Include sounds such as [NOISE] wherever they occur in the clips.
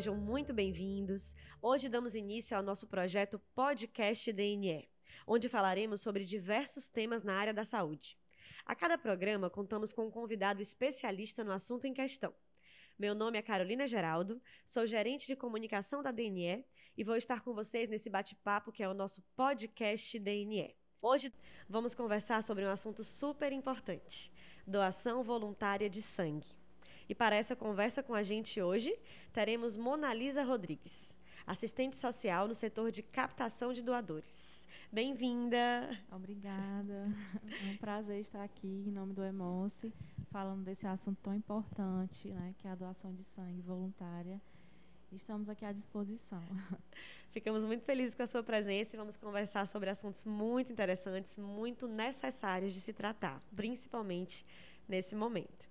sejam muito bem-vindos. Hoje damos início ao nosso projeto Podcast DNE, onde falaremos sobre diversos temas na área da saúde. A cada programa, contamos com um convidado especialista no assunto em questão. Meu nome é Carolina Geraldo, sou gerente de comunicação da DNE e vou estar com vocês nesse bate-papo que é o nosso podcast DNE. Hoje vamos conversar sobre um assunto super importante: doação voluntária de sangue. E para essa conversa com a gente hoje, teremos Monalisa Rodrigues, assistente social no setor de captação de doadores. Bem-vinda! Obrigada. É um prazer estar aqui em nome do Emoce, falando desse assunto tão importante, né, que é a doação de sangue voluntária. Estamos aqui à disposição. Ficamos muito felizes com a sua presença e vamos conversar sobre assuntos muito interessantes, muito necessários de se tratar, principalmente nesse momento.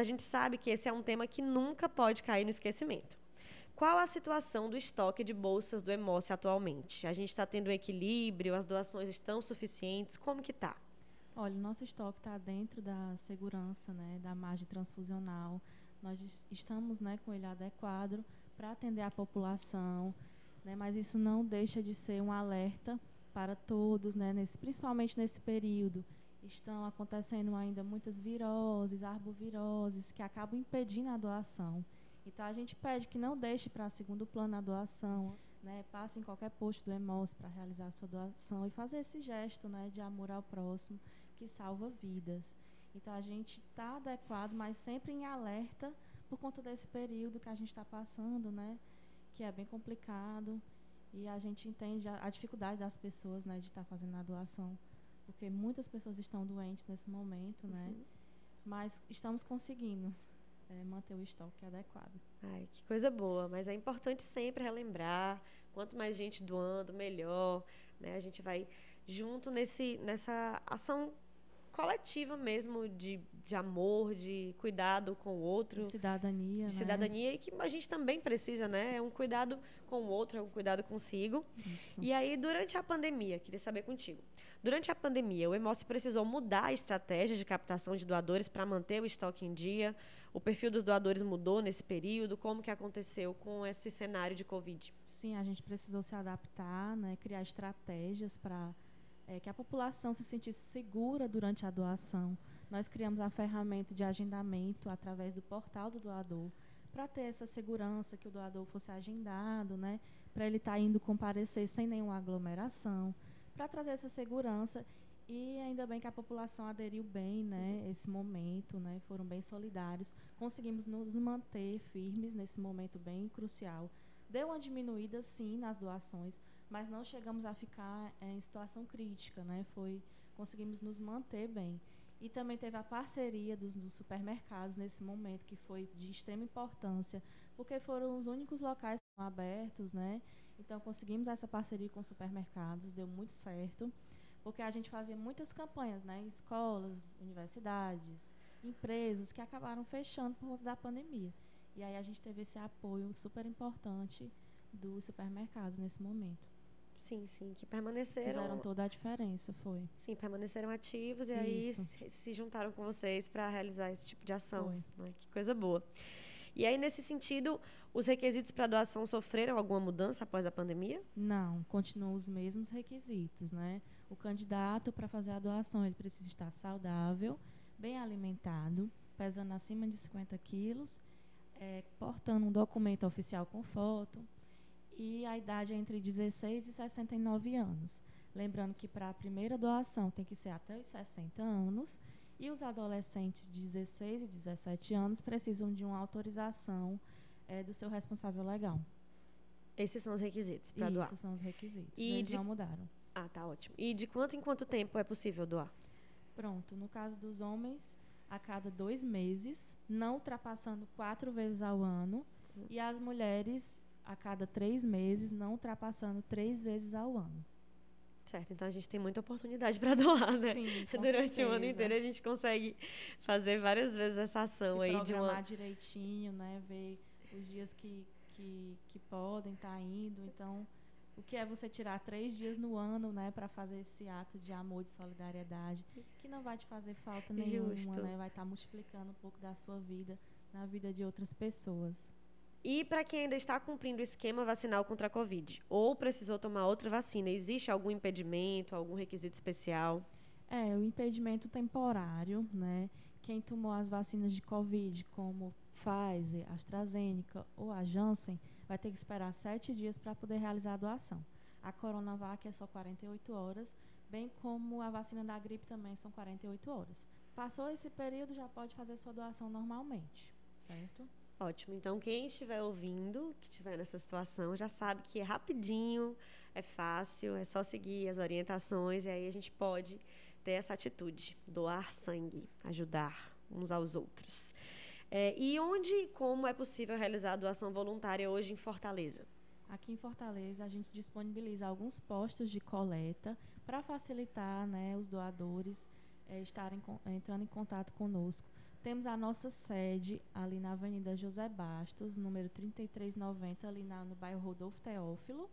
A gente sabe que esse é um tema que nunca pode cair no esquecimento. Qual a situação do estoque de bolsas do Emoce atualmente? A gente está tendo um equilíbrio? As doações estão suficientes? Como que está? Olha, o nosso estoque está dentro da segurança, né, da margem transfusional. Nós estamos né, com ele adequado para atender a população, né, mas isso não deixa de ser um alerta para todos, né, nesse, principalmente nesse período estão acontecendo ainda muitas viroses, arboviroses, que acabam impedindo a doação. Então a gente pede que não deixe para segundo plano a doação, né? Passe em qualquer posto do EMOS para realizar a sua doação e fazer esse gesto, né, de amor ao próximo que salva vidas. Então a gente está adequado, mas sempre em alerta por conta desse período que a gente está passando, né? Que é bem complicado e a gente entende a, a dificuldade das pessoas, né, de estar tá fazendo a doação porque muitas pessoas estão doentes nesse momento, né? Uhum. Mas estamos conseguindo é, manter o estoque adequado. Ai, que coisa boa, mas é importante sempre relembrar, quanto mais gente doando, melhor, né? A gente vai junto nesse, nessa ação coletiva mesmo de, de amor, de cuidado com o outro. De cidadania. De né? cidadania e que a gente também precisa, né? É um cuidado com o outro, é um cuidado consigo. Isso. E aí, durante a pandemia, queria saber contigo. Durante a pandemia, o Emoce precisou mudar a estratégia de captação de doadores para manter o estoque em dia. O perfil dos doadores mudou nesse período. Como que aconteceu com esse cenário de Covid? Sim, a gente precisou se adaptar, né? criar estratégias para é, que a população se sentisse segura durante a doação. Nós criamos a ferramenta de agendamento através do portal do doador para ter essa segurança que o doador fosse agendado, né, para ele estar tá indo comparecer sem nenhuma aglomeração, para trazer essa segurança e ainda bem que a população aderiu bem, né, esse momento, né, foram bem solidários. Conseguimos nos manter firmes nesse momento bem crucial. Deu uma diminuída sim nas doações, mas não chegamos a ficar é, em situação crítica, né? Foi conseguimos nos manter bem. E também teve a parceria dos, dos, supermercados nesse momento, que foi de extrema importância, porque foram os únicos locais abertos, né? Então conseguimos essa parceria com os supermercados, deu muito certo, porque a gente fazia muitas campanhas, né? Escolas, universidades, empresas que acabaram fechando por conta da pandemia. E aí a gente teve esse apoio super importante dos supermercados nesse momento. Sim, sim, que permaneceram. Fizeram toda a diferença, foi. Sim, permaneceram ativos e Isso. aí se, juntaram com vocês para realizar esse tipo de ação. Né? Que coisa boa. E aí, nesse sentido, os requisitos para doação sofreram alguma mudança após a pandemia? Não, continuam os mesmos requisitos, né? O candidato para fazer a doação, ele precisa estar saudável, bem alimentado, pesando acima de 50 quilos, é, portando um documento oficial com foto, e a idade é entre 16 e 69 anos. Lembrando que para a primeira doação tem que ser até os 60 anos e os adolescentes de 16 e 17 anos precisam de uma autorização é, do seu responsável legal. Esses são os requisitos para doar. Esses são os requisitos. E Eles de... não mudaram. Ah, tá ótimo. E de quanto em quanto tempo é possível doar? Pronto. No caso dos homens, a cada dois meses, não ultrapassando quatro vezes ao ano. Uhum. E as mulheres, a cada três meses, não ultrapassando três vezes ao ano. Certo, então a gente tem muita oportunidade para doar, né? Sim, [LAUGHS] Durante certeza. o ano inteiro a gente consegue fazer várias vezes essa ação Se aí de uma direitinho, né? Ver os dias que, que, que podem estar tá indo. Então, o que é você tirar três dias no ano, né, para fazer esse ato de amor, de solidariedade, que não vai te fazer falta nenhuma, Justo. né? Vai estar tá multiplicando um pouco da sua vida na vida de outras pessoas. E para quem ainda está cumprindo o esquema vacinal contra a Covid ou precisou tomar outra vacina, existe algum impedimento, algum requisito especial? É, o impedimento temporário, né? Quem tomou as vacinas de Covid, como Pfizer, AstraZeneca ou a Janssen, vai ter que esperar sete dias para poder realizar a doação. A Coronavac é só 48 horas, bem como a vacina da gripe também são 48 horas. Passou esse período, já pode fazer sua doação normalmente, certo? Ótimo. Então, quem estiver ouvindo, que estiver nessa situação, já sabe que é rapidinho, é fácil, é só seguir as orientações e aí a gente pode ter essa atitude, doar sangue, ajudar uns aos outros. É, e onde e como é possível realizar a doação voluntária hoje em Fortaleza? Aqui em Fortaleza, a gente disponibiliza alguns postos de coleta para facilitar né, os doadores é, estarem com, entrando em contato conosco. Temos a nossa sede ali na Avenida José Bastos, número 3390, ali na, no bairro Rodolfo Teófilo.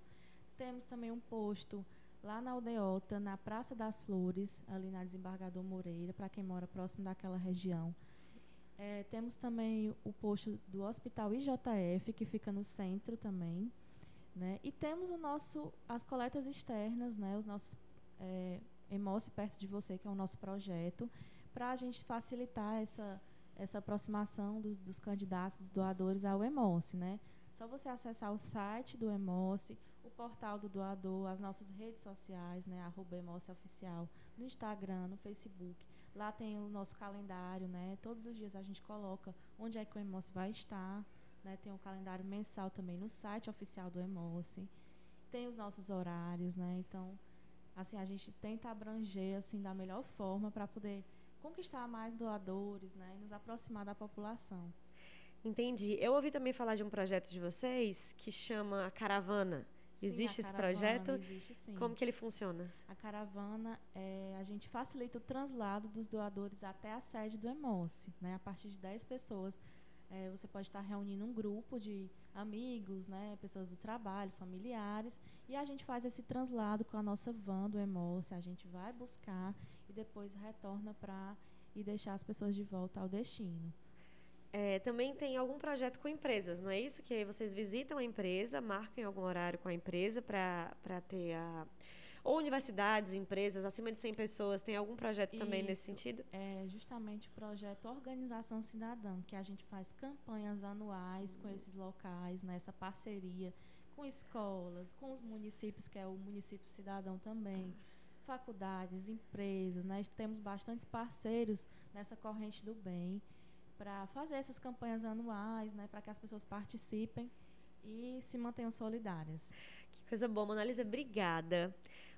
Temos também um posto lá na Aldeota, na Praça das Flores, ali na Desembargador Moreira, para quem mora próximo daquela região. É, temos também o posto do Hospital IJF, que fica no centro também. Né? E temos o nosso, as coletas externas, né? os nossos é, perto de você, que é o nosso projeto, para a gente facilitar essa, essa aproximação dos, dos candidatos, dos doadores ao EMOSE, né? Só você acessar o site do EMOSE, o portal do doador, as nossas redes sociais, né? Arroba Oficial, no Instagram, no Facebook. Lá tem o nosso calendário, né? Todos os dias a gente coloca onde é que o EMOSE vai estar, né? Tem um calendário mensal também no site oficial do EMOSE. Tem os nossos horários, né? Então, assim, a gente tenta abranger assim da melhor forma para poder conquistar mais doadores, né, e nos aproximar da população. Entendi. Eu ouvi também falar de um projeto de vocês que chama Caravana. Sim, existe esse projeto? Existe sim. Como que ele funciona? A caravana, é, a gente facilita o translado dos doadores até a sede do EMOSE. Né? A partir de 10 pessoas, é, você pode estar reunindo um grupo de amigos, né, pessoas do trabalho, familiares, e a gente faz esse translado com a nossa van do EMOSE. A gente vai buscar e depois retorna para e deixar as pessoas de volta ao destino. É, também tem algum projeto com empresas, não é isso? Que aí vocês visitam a empresa, marcam algum horário com a empresa para ter a. Ou universidades, empresas, acima de 100 pessoas, tem algum projeto isso, também nesse sentido? É justamente o projeto Organização Cidadã, que a gente faz campanhas anuais com esses locais, nessa né, parceria com escolas, com os municípios, que é o município cidadão também faculdades, empresas, né? temos bastantes parceiros nessa corrente do bem para fazer essas campanhas anuais, né? para que as pessoas participem e se mantenham solidárias. Que coisa boa, Monalisa, obrigada.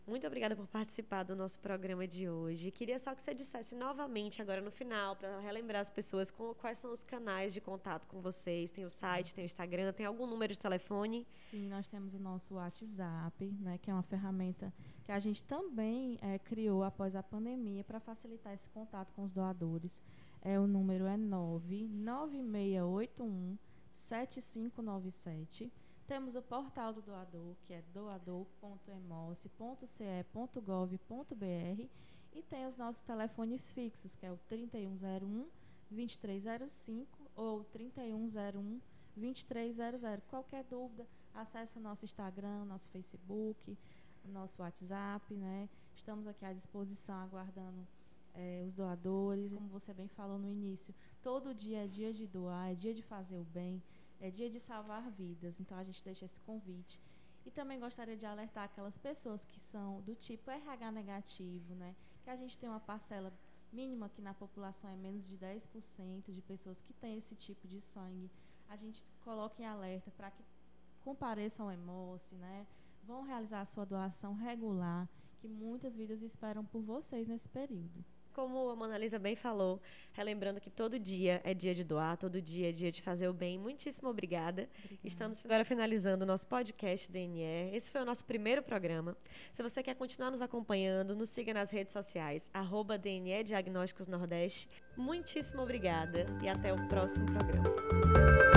Muito obrigada por participar do nosso programa de hoje. Queria só que você dissesse novamente agora no final, para relembrar as pessoas com, quais são os canais de contato com vocês. Tem o site, tem o Instagram, tem algum número de telefone? Sim, nós temos o nosso WhatsApp, né, que é uma ferramenta que a gente também é, criou após a pandemia para facilitar esse contato com os doadores. É, o número é 99681 7597. Temos o portal do doador, que é doador.emoce.ce.gov.br e tem os nossos telefones fixos, que é o 3101 2305 ou 3101 2300. Qualquer dúvida, acesse o nosso Instagram, nosso Facebook, nosso WhatsApp, né? Estamos aqui à disposição, aguardando é, os doadores. Como você bem falou no início, todo dia é dia de doar, é dia de fazer o bem é dia de salvar vidas. Então a gente deixa esse convite. E também gostaria de alertar aquelas pessoas que são do tipo RH negativo, né? Que a gente tem uma parcela mínima aqui na população é menos de 10% de pessoas que têm esse tipo de sangue. A gente coloca em alerta para que compareçam ao EMOCE, né? Vão realizar a sua doação regular, que muitas vidas esperam por vocês nesse período como a Mona Lisa bem falou, relembrando que todo dia é dia de doar, todo dia é dia de fazer o bem. Muitíssimo obrigada. obrigada. Estamos agora finalizando o nosso podcast DNE. Esse foi o nosso primeiro programa. Se você quer continuar nos acompanhando, nos siga nas redes sociais, arroba DNE Diagnósticos Nordeste. Muitíssimo obrigada e até o próximo programa.